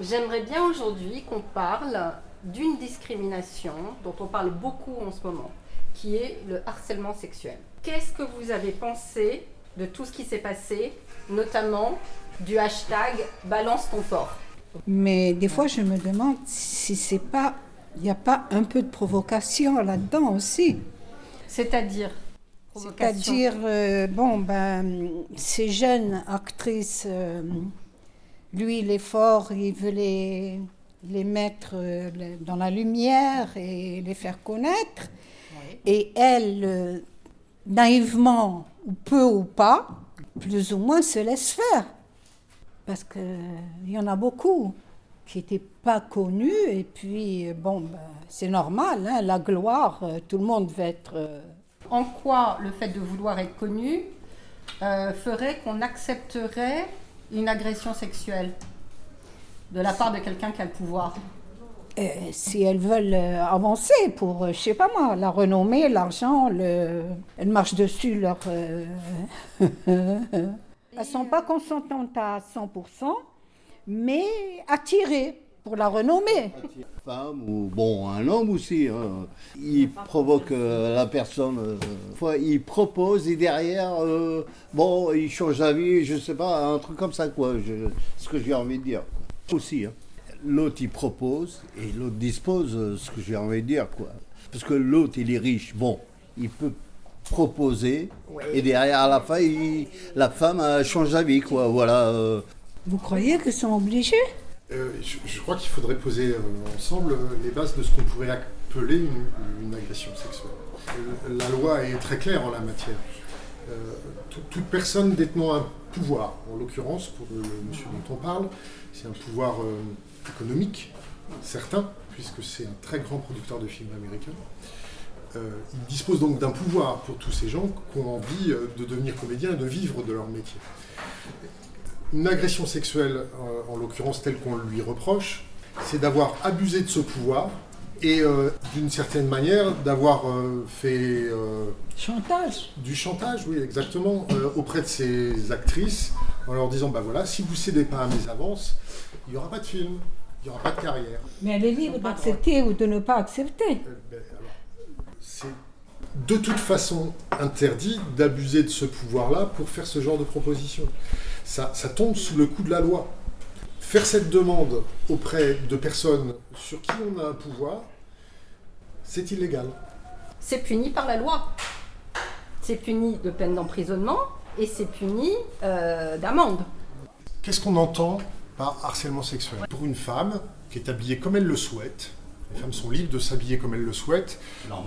J'aimerais bien aujourd'hui qu'on parle d'une discrimination dont on parle beaucoup en ce moment, qui est le harcèlement sexuel. Qu'est-ce que vous avez pensé de tout ce qui s'est passé, notamment du hashtag balance ton porc Mais des fois, je me demande si c'est pas, il n'y a pas un peu de provocation là-dedans aussi. C'est-à-dire C'est-à-dire, euh, bon, ben, ces jeunes actrices, euh, lui, il est fort, il veut les, les mettre euh, dans la lumière et les faire connaître. Et elle, euh, naïvement, ou peu ou pas, plus ou moins se laisse faire. Parce qu'il y en a beaucoup qui n'étaient pas connus. Et puis, bon, ben, c'est normal, hein, la gloire, euh, tout le monde veut être... En quoi le fait de vouloir être connu euh, ferait qu'on accepterait une agression sexuelle de la part de quelqu'un qui a le pouvoir Euh, si elles veulent euh, avancer pour, euh, je sais pas moi, la renommée, l'argent, le... elles marchent dessus leur. euh, elles sont pas consentantes à 100%, mais attirées pour la renommée. femme ou bon un homme aussi. hein. Il provoque euh, la personne. euh, fois, il propose et derrière, euh, bon, il change d'avis, je sais pas, un truc comme ça quoi. Je, ce que j'ai envie de dire. quoi. Aussi. hein. L'autre il propose et l'autre dispose. euh, ce que j'ai envie de dire quoi. Parce que l'autre il est riche. Bon, il peut proposer et derrière à la fin, il- la femme euh, change d'avis quoi. Voilà. euh. Vous croyez qu'ils sont obligés? Euh, je, crois qu'il faudrait poser euh, ensemble euh, les bases de ce qu'on pourrait appeler une, agression sexuelle. La loi est très claire en la matière. Tout- toute personne détenant un pouvoir, en l'occurrence pour le, monsieur dont on parle, c'est un pouvoir économique, certain, puisque c'est un très grand producteur de films américains. Il dispose donc d'un pouvoir pour tous ces gens qui ont envie de devenir comédiens et de vivre de leur métier. Une agression sexuelle, euh, en l'occurrence telle qu'on lui reproche, c'est d'avoir abusé de ce pouvoir et euh, d'une certaine manière d'avoir euh, fait euh, Chantage. du chantage, oui exactement, euh, auprès de ces actrices en leur disant, bah voilà, si vous cédez pas à mes avances, il n'y aura pas de film, il n'y aura pas de carrière. Mais elle est libre d'accepter ou de ne pas accepter. Euh, ben, c'est de toute façon interdit d'abuser de ce pouvoir-là pour faire ce genre de proposition. Ça, ça tombe sous le coup de la loi. Faire cette demande auprès de personnes sur qui on a un pouvoir, c'est illégal. C'est puni par la loi. C'est puni de peine d'emprisonnement et c'est puni euh, d'amende. Qu'est-ce qu'on entend par harcèlement sexuel? Pour une femme qui est habillée comme elle le souhaite, les femmes sont libres de s'habiller comme elles le souhaitent,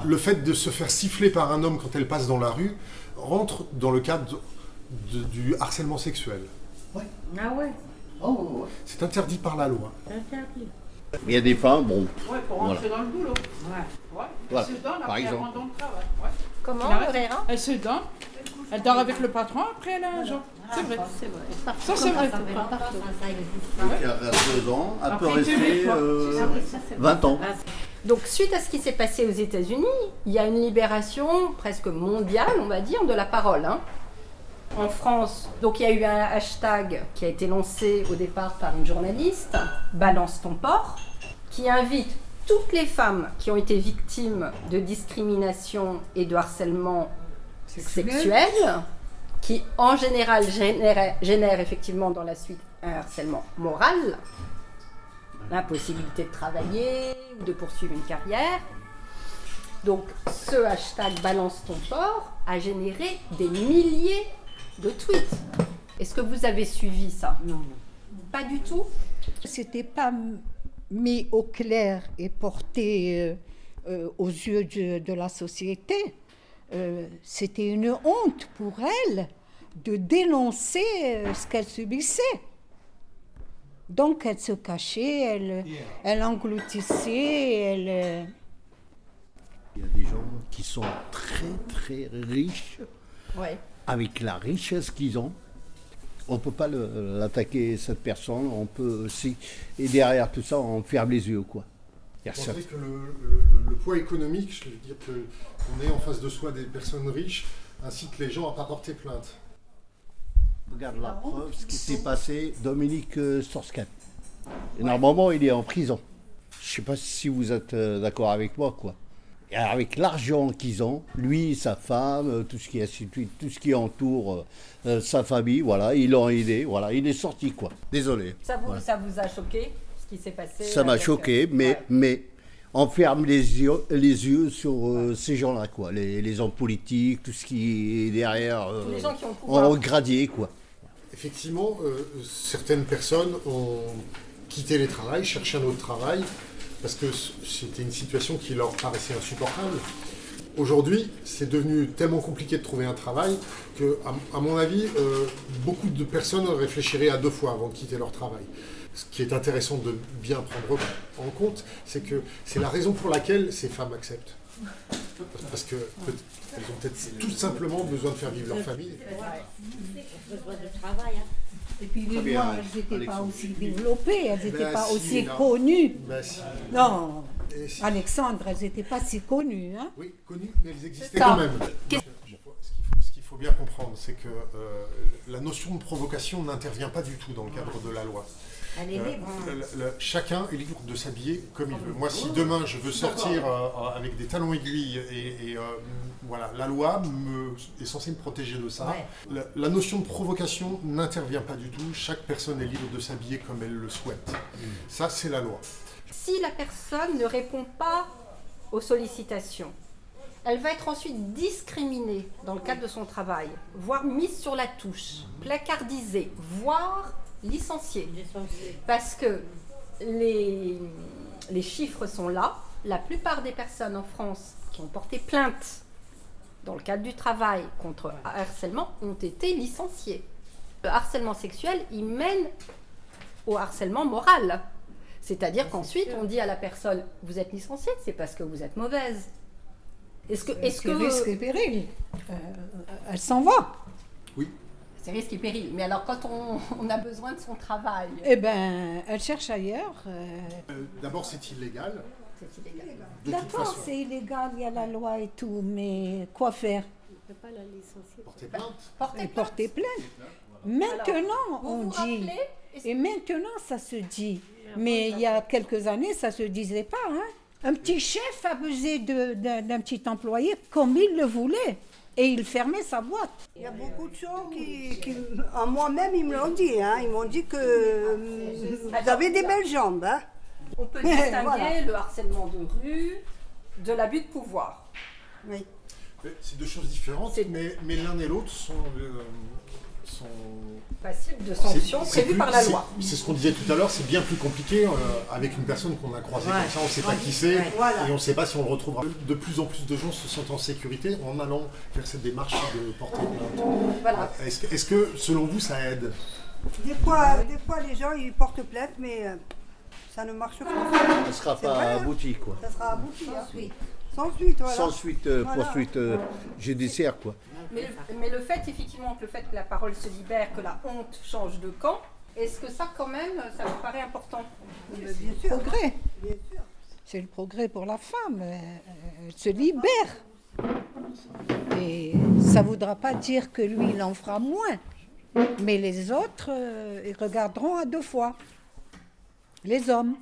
le fait de se faire siffler par un homme quand elle passe dans la rue rentre dans le cadre de- du harcèlement sexuel. Ah ouais C'est interdit par la loi. Il y a des femmes, bon, Ouais, pour Voilà. rentrer dans le boulot. Ouais. Voilà, Elle se donne, après elle exemple. rentre dans le travail. Ouais. Comment Herrera Elle se donne, elle dort avec le patron, après elle a un job. C'est vrai. C'est vrai. Ça, c'est vrai. qui a 22 ans, elle peut rester euh, 20 ans. Donc, suite à ce qui s'est passé aux États-Unis, il y a une libération presque mondiale, on va dire, de la parole. hein. En France, donc il y a eu un hashtag qui a été lancé au départ par une journaliste, Balance ton porc, qui invite toutes les femmes qui ont été victimes de discrimination et de harcèlement sexuel, qui en général génère, génère effectivement dans la suite un harcèlement moral, l'impossibilité de travailler ou de poursuivre une carrière. Donc ce hashtag balance ton porc a généré des milliers de tweets. Est-ce que vous avez suivi ça? Non. Pas du tout C'était pas mis au clair et porté euh, euh, aux yeux de, de la société. Euh, C'était une honte pour elle de dénoncer euh, ce qu'elle subissait. Donc elle se cachait, elle, elle engloutissait, elle... Il y a des gens qui sont très très riches Ouais. Avec la richesse qu'ils ont. On ne peut pas l'attaquer, cette personne. On peut aussi. Et derrière tout ça, on ferme les yeux. quoi. Vous pensez que le, le- le poids économique, je veux dire que qu'on ait en face de soi des personnes riches, incite les gens à ne pas porter plainte. Regarde la preuve, ce qui s'est passé, Dominique euh, normalement, il est en prison. Je sais pas si vous êtes euh, d'accord avec moi, quoi. Avec l'argent qu'ils ont, lui, sa femme, euh, tout ce qui tout ce qui entoure euh, euh, sa famille, voilà, ils l'ont aidé, voilà, il est sorti, quoi. Désolé. Ça vous, Voilà. ça vous a choqué ce qui s'est passé Ça m'a euh, choqué, mais, ouais. mais on ferme les yeux, les yeux sur euh, ces gens-là, quoi. Les, les hommes politiques, tout ce qui est derrière, euh, Tous les gens qui ont pouvoir. en gradier, quoi. Effectivement, euh, certaines personnes ont quitté les travails, cherché un autre travail, parce que c'était une situation qui leur paraissait insupportable. Aujourd'hui, c'est devenu tellement compliqué de trouver un travail que, à, mon avis, euh, beaucoup de personnes réfléchiraient à deux fois avant de quitter leur travail. Ce qui est intéressant de bien prendre en compte, c'est que c'est la raison pour laquelle ces femmes acceptent. Parce que peut- elles ont peut-être tout simplement besoin de faire vivre leur famille. besoin de travail. hein. Et puis les bien, lois, elles n'étaient pas Alexandre. aussi développées, elles n'étaient Ben pas si, aussi connues. Si. Non, si- Alexandre, elles n'étaient pas si connues. Hein. Oui, connues, mais elles existaient quand même. Qu'est- Ce qu'il faut, ce qu'il faut bien comprendre, c'est que euh, la notion de provocation n'intervient pas du tout dans le cadre de la loi. Elle est Euh, libre. le- le- chacun est libre de s'habiller comme il veut. Moi, si demain je veux sortir euh, euh, avec des talons aiguilles et, et, euh, voilà, la loi me, est censée me protéger de ça. Ouais. La, la notion de provocation n'intervient pas du tout. Chaque personne est libre de s'habiller comme elle le souhaite. Ça, c'est la loi. Si la personne ne répond pas aux sollicitations, elle va être ensuite discriminée dans le cadre de son travail, voire mise sur la touche, placardisée, voire licenciée. Parce que les, les chiffres sont là. La plupart des personnes en France qui ont porté plainte dans le cadre du travail contre harcèlement ont été licenciées. Le harcèlement sexuel, il mène au harcèlement moral. C'est-à-dire qu'ensuite, on dit à la personne, vous êtes licenciée, c'est parce que vous êtes mauvaise. Est-ce que... Est-ce risque que... et péril. Euh, elle s'en va. C'est risque et péril. Mais alors, quand on, on a besoin de son travail, Eh bien, elle cherche ailleurs. euh. Euh, D'abord, c'est illégal. c'est illégal. D'accord, c'est illégal, il y a la loi et tout, mais quoi faire? Porter plainte. Portez Et plainte. porter plainte. Maintenant, Vous on vous dit. rappelez Et maintenant, ça se dit. Mais il y a quelques années, ça se disait pas. Hein. Un petit chef abusait d'un petit employé comme il le voulait. Et il fermait sa boîte. Il y a beaucoup de gens qui, qui- à moi-même, ils me l'ont dit. Hein. Ils m'ont dit que vous avez des belles jambes. Hein. On peut distinguer Voilà. le harcèlement de rue de l'abus de pouvoir. Oui. C'est deux choses différentes, mais l'un et l'autre sont, euh, sont Passible de sanctions prévues plus- par la loi. C'est ce qu'on disait tout à l'heure, c'est bien plus compliqué euh, avec une personne qu'on a croisée Ouais. comme ça, on ne sait pas qui c'est Voilà. et on ne sait pas si on le retrouvera. De plus en plus de gens se sentent en sécurité en allant faire cette démarche de porter plainte. Voilà. Est-ce que, selon vous, ça aide? Des fois, des fois, les gens, ils portent plainte, mais euh, ça ne marche pas. Ça ne sera pas hein. abouti, quoi. Ça sera abouti. hein. Sans suite, voilà. Sans suite, euh, Voilà. poursuite euh, judiciaire, quoi. Mais le, mais le fait, effectivement, que le fait que la parole se libère, que la honte change de camp, est-ce que ça, quand même, ça vous paraît important? Bien sûr. Progrès. Bien sûr. C'est le progrès pour la femme. euh, Elle se libère. Et ça ne voudra pas dire que lui, il en fera moins. Mais les autres, euh, ils regarderont à deux fois. Les hommes.